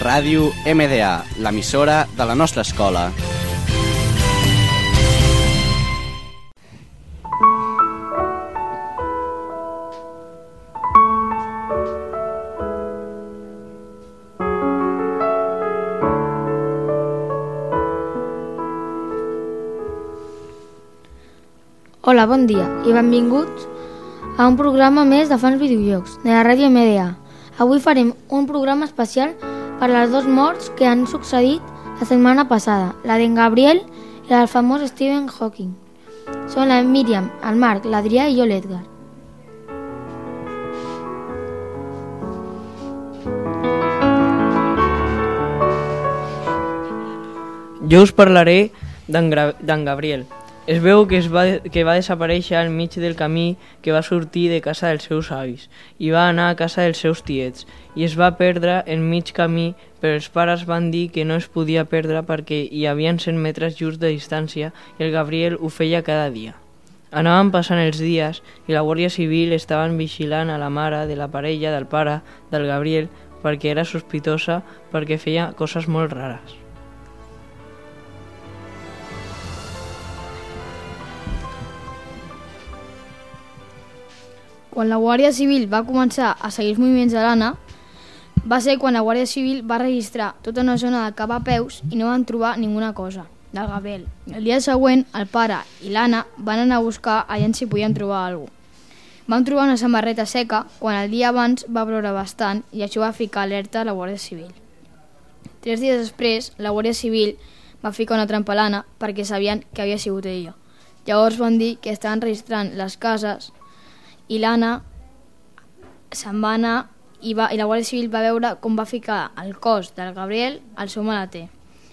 Ràdio MDA, l'emissora de la nostra escola. Hola, bon dia i benvinguts a un programa més de fans videojocs de la ràdio MDA. Avui farem un programa especial per les dos morts que han succeït la setmana passada, la d'en Gabriel i del famós Stephen Hawking. Són la Míriam, el Marc, l'Adrià i jo l'Edgar. Jo us parlaré d'en Gabriel. Es veu que, es va, que va desaparèixer al mig del camí que va sortir de casa dels seus avis i va anar a casa dels seus tiets i es va perdre en mig camí però els pares van dir que no es podia perdre perquè hi havia 100 metres just de distància i el Gabriel ho feia cada dia. Anaven passant els dies i la Guàrdia Civil estaven vigilant a la mare de la parella del pare del Gabriel perquè era sospitosa perquè feia coses molt rares. Quan la Guàrdia Civil va començar a seguir els moviments de l'Anna, va ser quan la Guàrdia Civil va registrar tota una zona de cap a peus i no van trobar ninguna cosa del Gabriel. El dia següent, el pare i l'Anna van anar a buscar allà si podien trobar alguna cosa. Van trobar una samarreta seca quan el dia abans va ploure bastant i això va ficar alerta a la Guàrdia Civil. Tres dies després, la Guàrdia Civil va ficar una trampa a l'Anna perquè sabien que havia sigut ella. Llavors van dir que estaven registrant les cases i l'Anna se'n va anar i, va, i la Guàrdia Civil va veure com va ficar el cos del Gabriel al seu maleter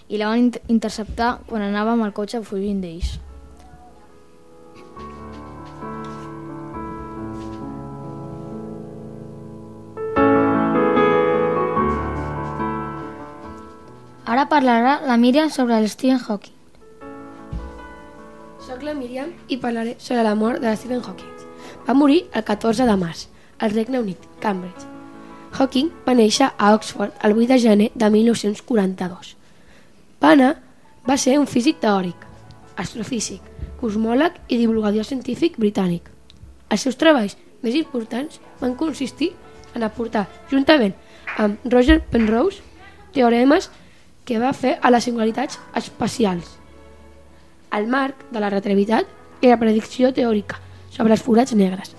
i la van int interceptar quan anava amb el cotxe fugint d'ells. Ara parlarà la Míriam sobre el Stephen Hawking. Soc la Míriam i parlaré sobre la mort de Stephen Hawking. Va morir el 14 de març, al Regne Unit, Cambridge. Hawking va néixer a Oxford el 8 de gener de 1942. Pana va ser un físic teòric, astrofísic, cosmòleg i divulgador científic britànic. Els seus treballs més importants van consistir en aportar, juntament amb Roger Penrose, teoremes que va fer a les singularitats espacials, el marc de la relativitat i la predicció teòrica sobre els forats negres.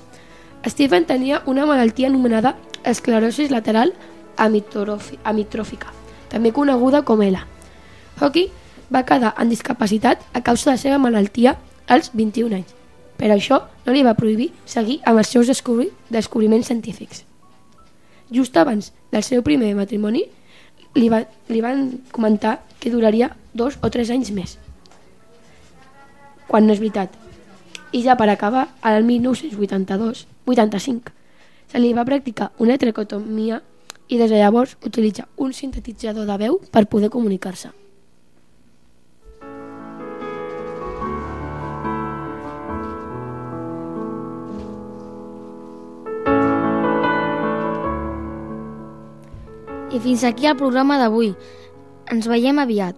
Stephen tenia una malaltia anomenada esclerosis lateral amitròfica, també coneguda com ELA. Hawking va quedar en discapacitat a causa de la seva malaltia als 21 anys, però això no li va prohibir seguir amb els seus descobri descobriments científics. Just abans del seu primer matrimoni, li, va, li van comentar que duraria dos o tres anys més, quan no és veritat. I ja per acabar, al 1982-85, se li va practicar una tracotomia i des de llavors utilitza un sintetitzador de veu per poder comunicar-se. I fins aquí el programa d'avui. Ens veiem aviat.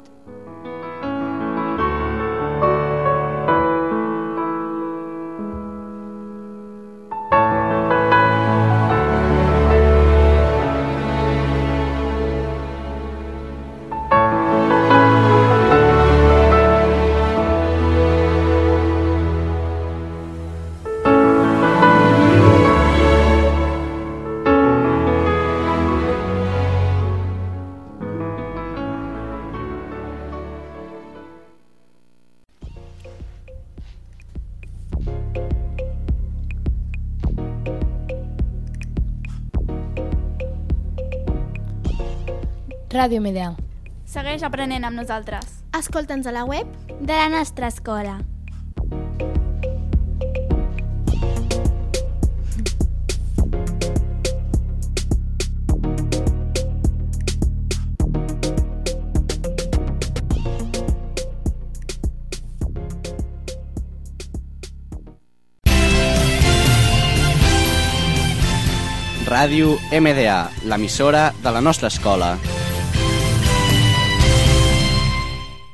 Ràdio Medea. Segueix aprenent amb nosaltres. Escolta'ns a la web De la nostra escola. Ràdio MDA, l'emissora de la nostra escola.